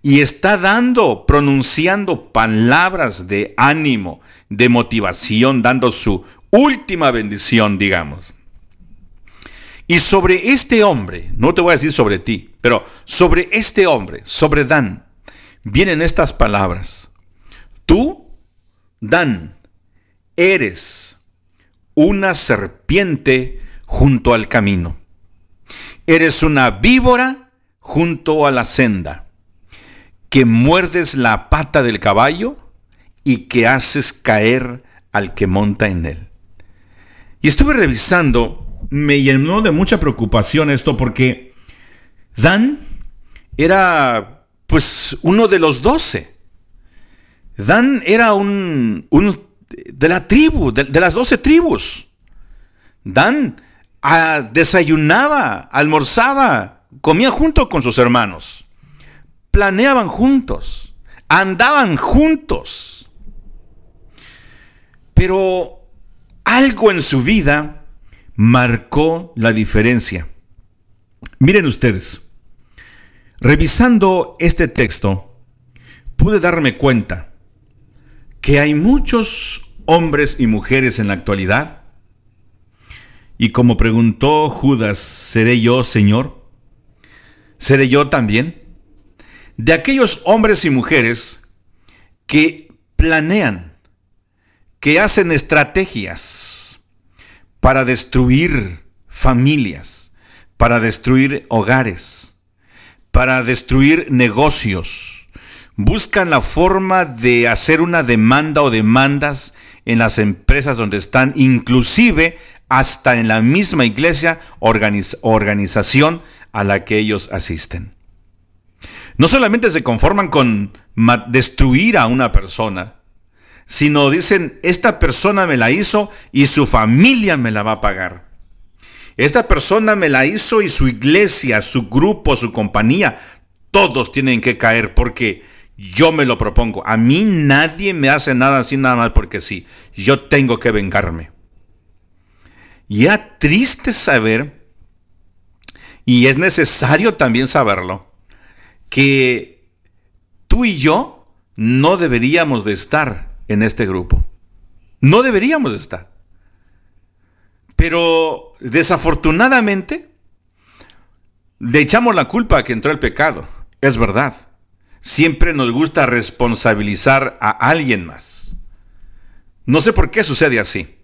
Speaker 4: y está dando, pronunciando palabras de ánimo, de motivación, dando su última bendición, digamos. Y sobre este hombre, no te voy a decir sobre ti, pero sobre este hombre, sobre Dan, vienen estas palabras. Tú, Dan, eres una serpiente junto al camino. Eres una víbora junto a la senda, que muerdes la pata del caballo y que haces caer al que monta en él. Y estuve revisando, me llenó de mucha preocupación esto porque Dan era pues uno de los doce. Dan era un, un de la tribu, de, de las doce tribus. Dan desayunaba, almorzaba, comía junto con sus hermanos, planeaban juntos, andaban juntos. Pero algo en su vida marcó la diferencia. Miren ustedes, revisando este texto, pude darme cuenta que hay muchos hombres y mujeres en la actualidad y como preguntó Judas, ¿seré yo, Señor? ¿Seré yo también? De aquellos hombres y mujeres que planean, que hacen estrategias para destruir familias, para destruir hogares, para destruir negocios. Buscan la forma de hacer una demanda o demandas en las empresas donde están, inclusive hasta en la misma iglesia organización a la que ellos asisten. No solamente se conforman con destruir a una persona, sino dicen, esta persona me la hizo y su familia me la va a pagar. Esta persona me la hizo y su iglesia, su grupo, su compañía, todos tienen que caer porque yo me lo propongo. A mí nadie me hace nada así nada más porque sí. Yo tengo que vengarme. Y era triste saber, y es necesario también saberlo, que tú y yo no deberíamos de estar en este grupo. No deberíamos de estar. Pero desafortunadamente le echamos la culpa a que entró el pecado. Es verdad. Siempre nos gusta responsabilizar a alguien más. No sé por qué sucede así.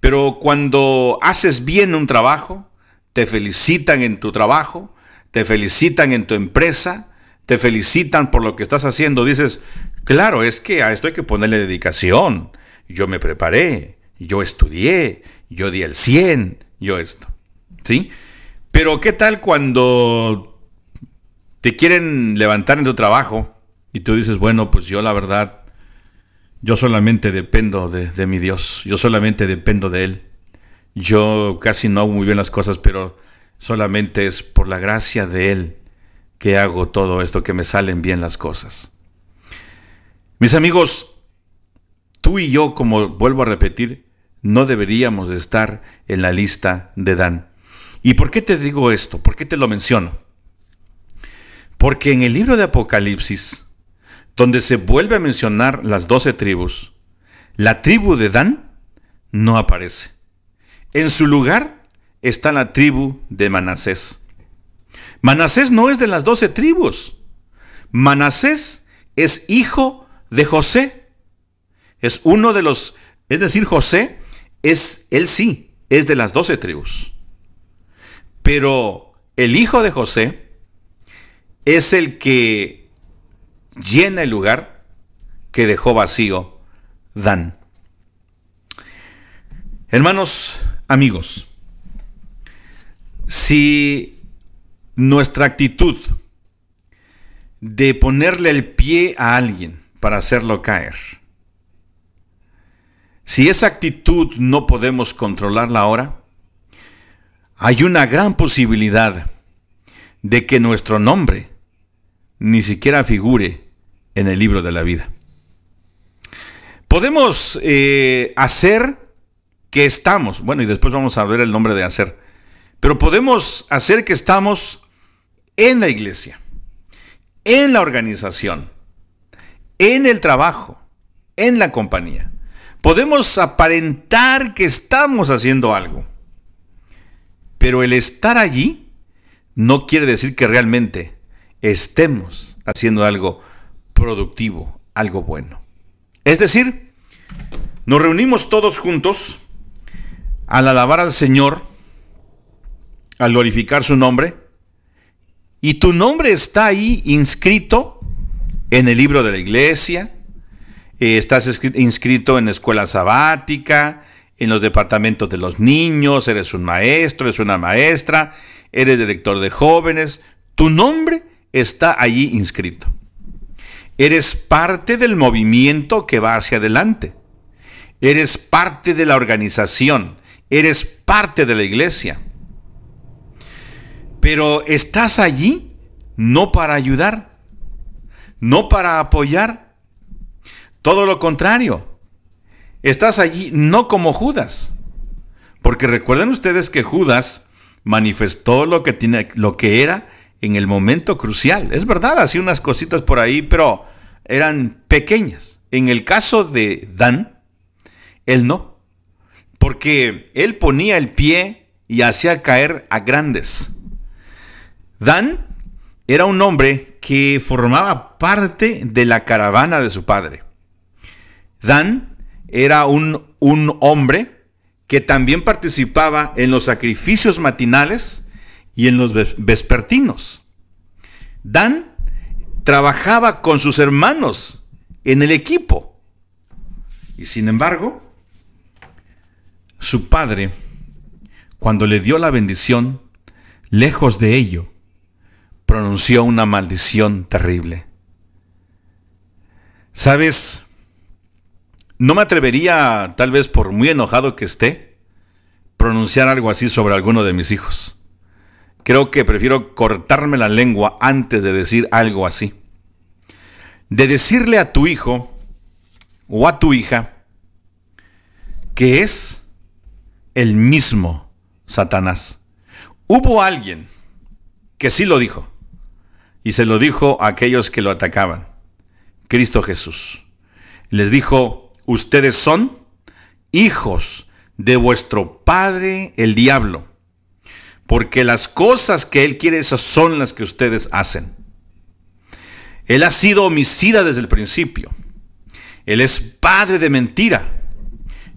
Speaker 4: Pero cuando haces bien un trabajo, te felicitan en tu trabajo, te felicitan en tu empresa, te felicitan por lo que estás haciendo, dices, claro, es que a esto hay que ponerle dedicación. Yo me preparé, yo estudié, yo di el 100, yo esto. ¿Sí? Pero ¿qué tal cuando te quieren levantar en tu trabajo y tú dices, bueno, pues yo la verdad yo solamente dependo de, mi Dios, yo solamente dependo de Él. Yo casi no hago muy bien las cosas, pero solamente es por la gracia de Él que hago todo esto, que me salen bien las cosas. Mis amigos, tú y yo, como vuelvo a repetir, no deberíamos de estar en la lista de Dan. ¿Y por qué te digo esto? ¿Por qué te lo menciono? Porque en el libro de Apocalipsis, donde se vuelve a mencionar las doce tribus, la tribu de Dan no aparece. En su lugar está la tribu de Manasés. Manasés no es de las doce tribus. Manasés es hijo de José. Es uno de los, es decir, José es, él sí, es de las doce tribus. Pero el hijo de José es el que llena el lugar que dejó vacío Dan. Hermanos, amigos, si nuestra actitud de ponerle el pie a alguien para hacerlo caer, si esa actitud no podemos controlarla ahora, hay una gran posibilidad de que nuestro nombre ni siquiera figure en el libro de la vida. Podemos eh, hacer que estamos, bueno, y después vamos a ver el nombre de hacer, pero podemos hacer que estamos en la iglesia, en la organización, en el trabajo, en la compañía. Podemos aparentar que estamos haciendo algo, pero el estar allí no quiere decir que realmente estemos haciendo algo productivo, algo bueno. Es decir, nos reunimos todos juntos al alabar al Señor, al glorificar su nombre, y tu nombre está ahí inscrito en el libro de la iglesia, eh, estás inscrito en la escuela sabática, en los departamentos de los niños, eres un maestro, eres una maestra, eres director de jóvenes, tu nombre está allí inscrito. Eres parte del movimiento que va hacia adelante. Eres parte de la organización. Eres parte de la iglesia. Pero estás allí no para ayudar, no para apoyar. Todo lo contrario. Estás allí no como Judas. Porque recuerden ustedes que Judas manifestó lo que, tiene, lo que era en el momento crucial. Es verdad, hacía unas cositas por ahí, pero eran pequeñas. En el caso de Dan, él no. Porque él ponía el pie y hacía caer a grandes. Dan era un hombre que formaba parte de la caravana de su padre. Dan era un, un hombre que también participaba en los sacrificios matinales y en los vespertinos. Dan trabajaba con sus hermanos en el equipo. Y sin embargo, su padre, cuando le dio la bendición, lejos de ello, pronunció una maldición terrible. ¿Sabes? No me atrevería, tal vez por muy enojado que esté, pronunciar algo así sobre alguno de mis hijos creo que prefiero cortarme la lengua antes de decir algo así. De decirle a tu hijo o a tu hija que es el mismo Satanás. Hubo alguien que sí lo dijo y se lo dijo a aquellos que lo atacaban. Cristo Jesús. Les dijo, ustedes son hijos de vuestro padre el diablo porque las cosas que Él quiere, esas son las que ustedes hacen. Él ha sido homicida desde el principio. Él es padre de mentira.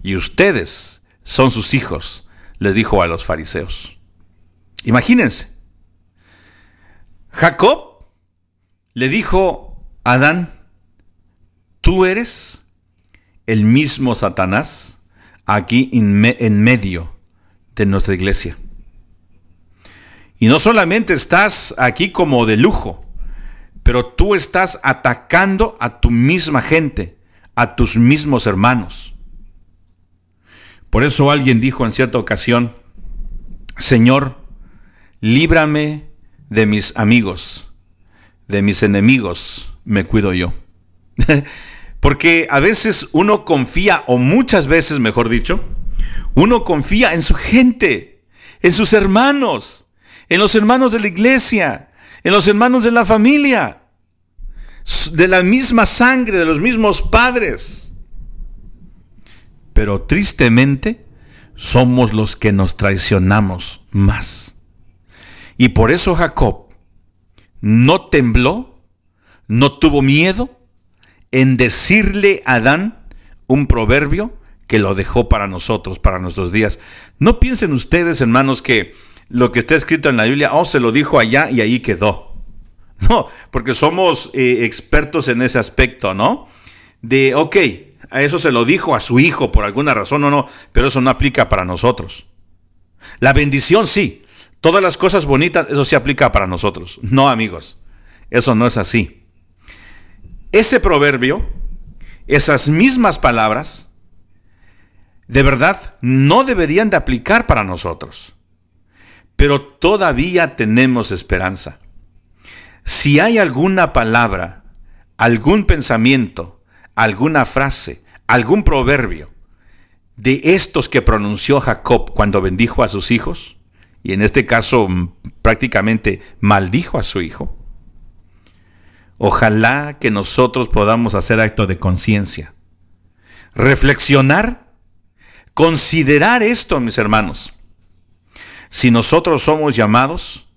Speaker 4: Y ustedes son sus hijos, le dijo a los fariseos. Imagínense. Jacob le dijo a Adán, tú eres el mismo Satanás aquí en medio de nuestra iglesia. Y no solamente estás aquí como de lujo, pero tú estás atacando a tu misma gente, a tus mismos hermanos. Por eso alguien dijo en cierta ocasión, Señor, líbrame de mis amigos, de mis enemigos, me cuido yo. Porque a veces uno confía, o muchas veces, mejor dicho, uno confía en su gente, en sus hermanos en los hermanos de la iglesia, en los hermanos de la familia, de la misma sangre, de los mismos padres. Pero tristemente somos los que nos traicionamos más. Y por eso Jacob no tembló, no tuvo miedo en decirle a Adán un proverbio que lo dejó para nosotros, para nuestros días. No piensen ustedes, hermanos, que lo que está escrito en la Biblia, oh, se lo dijo allá y ahí quedó. No, porque somos eh, expertos en ese aspecto, ¿no? De, ok, a eso se lo dijo a su hijo por alguna razón o no, pero eso no aplica para nosotros. La bendición sí, todas las cosas bonitas, eso sí aplica para nosotros. No, amigos, eso no es así. Ese proverbio, esas mismas palabras, de verdad no deberían de aplicar para nosotros pero todavía tenemos esperanza. Si hay alguna palabra, algún pensamiento, alguna frase, algún proverbio de estos que pronunció Jacob cuando bendijo a sus hijos, y en este caso mm, prácticamente maldijo a su hijo, ojalá que nosotros podamos hacer acto de conciencia, reflexionar, considerar esto, mis hermanos si nosotros somos llamados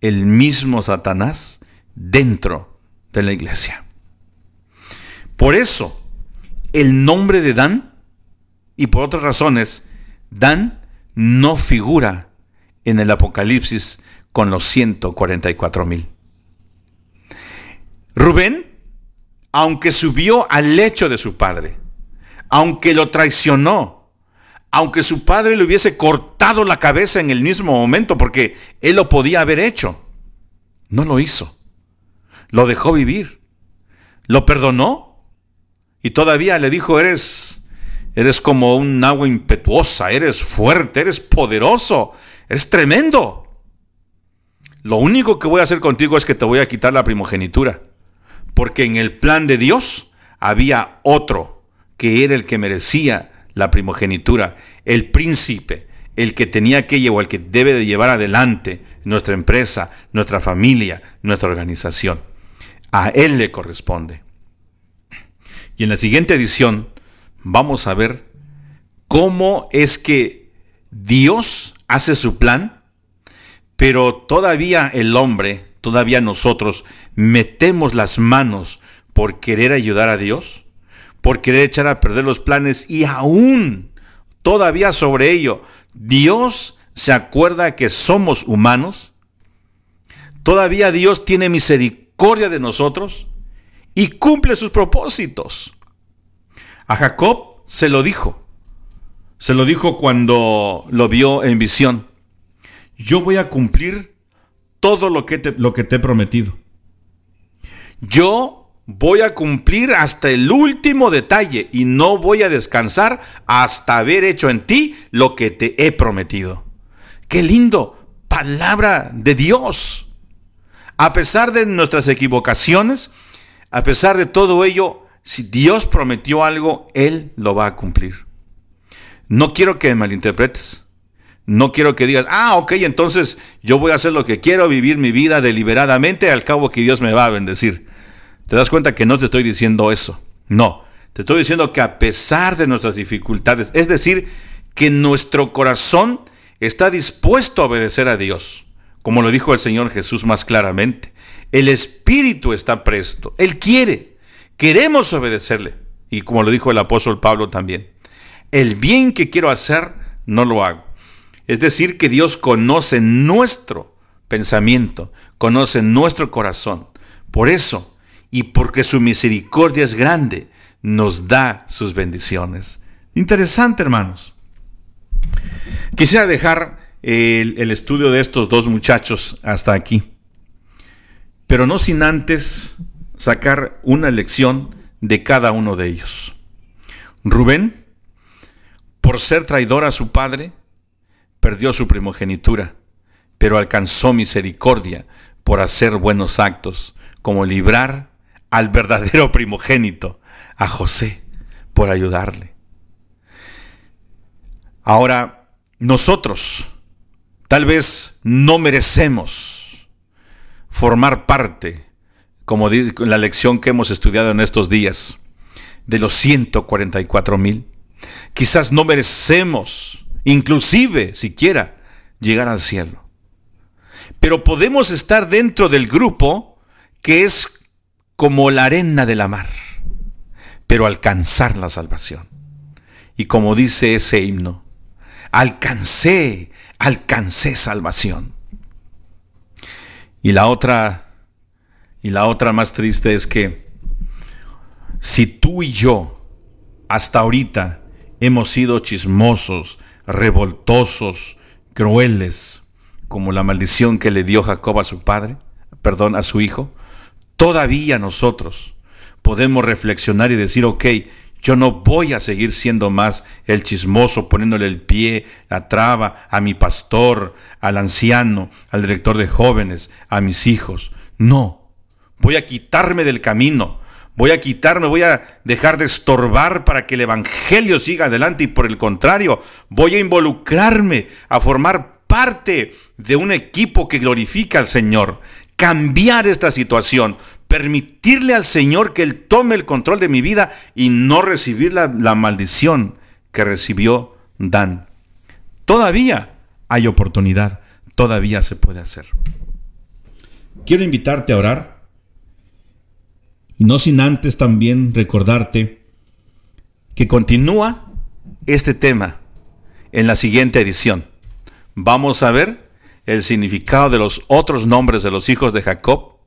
Speaker 4: el mismo Satanás dentro de la iglesia. Por eso, el nombre de Dan, y por otras razones, Dan no figura en el Apocalipsis con los 144 mil. Rubén, aunque subió al lecho de su padre, aunque lo traicionó, aunque su padre le hubiese cortado la cabeza en el mismo momento, porque él lo podía haber hecho. No lo hizo. Lo dejó vivir. lo perdonó y todavía le dijo, eres, eres como un agua impetuosa, eres fuerte, eres poderoso, eres tremendo. Lo único que voy a hacer contigo es que te voy a quitar la primogenitura, porque en el plan de Dios había otro que era el que merecía la primogenitura, el príncipe, el que tenía que llevar, el que debe de llevar adelante nuestra empresa, nuestra familia, nuestra organización. A él le corresponde. Y en la siguiente edición vamos a ver cómo es que Dios hace su plan, pero todavía el hombre, todavía nosotros metemos las manos por querer ayudar a Dios por querer echar a perder los planes y aún todavía sobre ello, Dios se acuerda que somos humanos. Todavía Dios tiene misericordia de nosotros y cumple sus propósitos. A Jacob se lo dijo. Se lo dijo cuando lo vio en visión. Yo voy a cumplir todo lo que te, lo que te he prometido. Yo voy a cumplir hasta el último detalle y no voy a descansar hasta haber hecho en ti lo que te he prometido. Qué lindo, palabra de Dios. A pesar de nuestras equivocaciones, a pesar de todo ello, si Dios prometió algo, Él lo va a cumplir. No quiero que me malinterpretes. No quiero que digas, ah, ok, entonces yo voy a hacer lo que quiero, vivir mi vida deliberadamente, al cabo que Dios me va a bendecir. ¿Te das cuenta que no te estoy diciendo eso? No, te estoy diciendo que a pesar de nuestras dificultades, es decir, que nuestro corazón está dispuesto a obedecer a Dios, como lo dijo el Señor Jesús más claramente. El Espíritu está presto, Él quiere, queremos obedecerle. Y como lo dijo el apóstol Pablo también, el bien que quiero hacer, no lo hago. Es decir, que Dios conoce nuestro pensamiento, conoce nuestro corazón. Por eso, y porque su misericordia es grande, nos da sus bendiciones. Interesante, hermanos. Quisiera dejar el, el, estudio de estos dos muchachos hasta aquí, pero no sin antes sacar una lección de cada uno de ellos. Rubén, por ser traidor a su padre, perdió su primogenitura, pero alcanzó misericordia por hacer buenos actos, como librar al verdadero primogénito, a José, por ayudarle. Ahora, nosotros tal vez no merecemos formar parte, como dice la lección que hemos estudiado en estos días, de los 144 mil. Quizás no merecemos, inclusive siquiera, llegar al cielo. Pero podemos estar dentro del grupo que es como la arena de la mar, pero alcanzar la salvación. Y como dice ese himno, alcancé, alcancé salvación. Y la otra, y la otra más triste es que si tú y yo hasta ahorita hemos sido chismosos, revoltosos, crueles, como la maldición que le dio Jacob a su padre, perdón, a su hijo, todavía nosotros podemos reflexionar y decir, ok, yo no voy a seguir siendo más el chismoso, poniéndole el pie, la traba a mi pastor, al anciano, al director de jóvenes, a mis hijos. No, voy a quitarme del camino, voy a quitarme, voy a dejar de estorbar para que el Evangelio siga adelante y por el contrario, voy a involucrarme, a formar parte de un equipo que glorifica al Señor, cambiar esta situación, permitirle al Señor que Él tome el control de mi vida y no recibir la, la maldición que recibió Dan. Todavía hay oportunidad, todavía se puede hacer. Quiero invitarte a orar y no sin antes también recordarte que continúa este tema en la siguiente edición. Vamos a ver el significado de los otros nombres de los hijos de Jacob,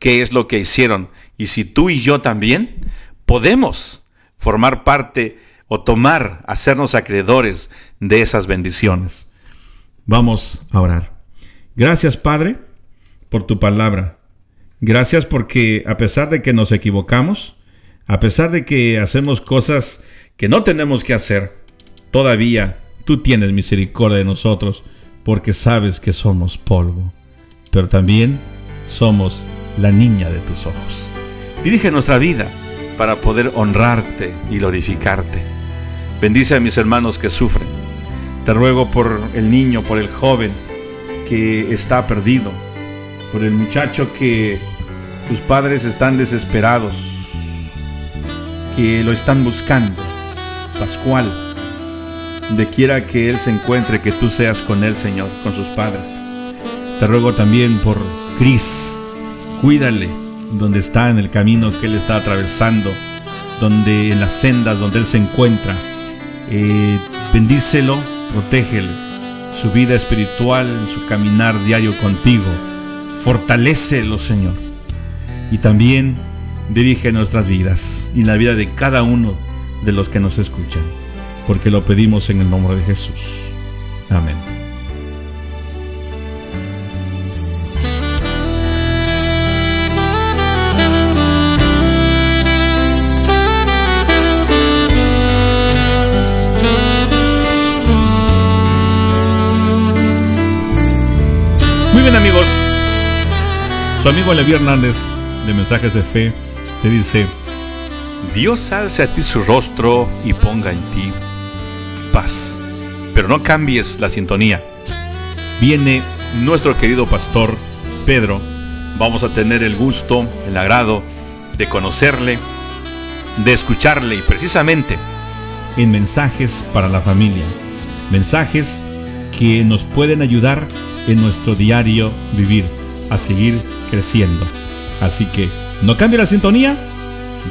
Speaker 4: qué es lo que hicieron y si tú y yo también podemos formar parte o tomar, hacernos acreedores de esas bendiciones. Vamos a orar. Gracias Padre por tu palabra. Gracias porque a pesar de que nos equivocamos, a pesar de que hacemos cosas que no tenemos que hacer, todavía tú tienes misericordia de nosotros porque sabes que somos polvo, pero también somos la niña de tus ojos. Dirige nuestra vida para poder honrarte y glorificarte. Bendice a mis hermanos que sufren. Te ruego por el niño, por el joven que está perdido, por el muchacho que tus padres están desesperados, que lo están buscando. Pascual, de quiera que él se encuentre, que tú seas con él, Señor, con sus padres. Te ruego también por Cris, cuídale donde está en el camino que él está atravesando, donde en las sendas donde él se encuentra. Eh, bendícelo, protégele, su vida espiritual, su caminar diario contigo. Fortalécelo, Señor. Y también dirige nuestras vidas y la vida de cada uno de los que nos escuchan, porque lo pedimos en el nombre de Jesús. Amén. Muy bien amigos, su amigo Levi Hernández de Mensajes de Fe te dice, Dios alce a ti su rostro y ponga en ti pero no cambies la sintonía. Viene nuestro querido pastor Pedro, vamos a tener el gusto, el agrado de conocerle, de escucharle y precisamente en mensajes para la familia, mensajes que nos pueden ayudar en nuestro diario vivir, a seguir creciendo. Así que no cambie la sintonía.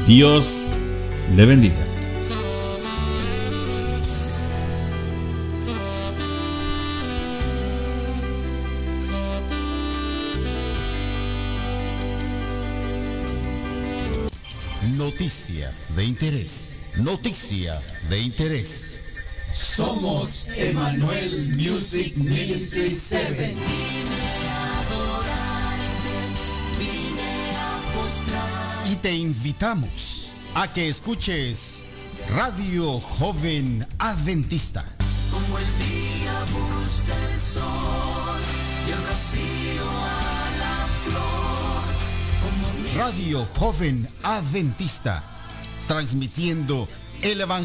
Speaker 4: Dios le bendiga.
Speaker 2: De interés. Noticia de interés.
Speaker 1: Somos Emmanuel Music Ministry 7.
Speaker 2: Y te invitamos a que escuches Radio Joven Adventista.
Speaker 3: Como el día busca el sol y el rocío a la flor. Como mi
Speaker 2: Radio Joven Adventista. Transmitiendo el Evangelio.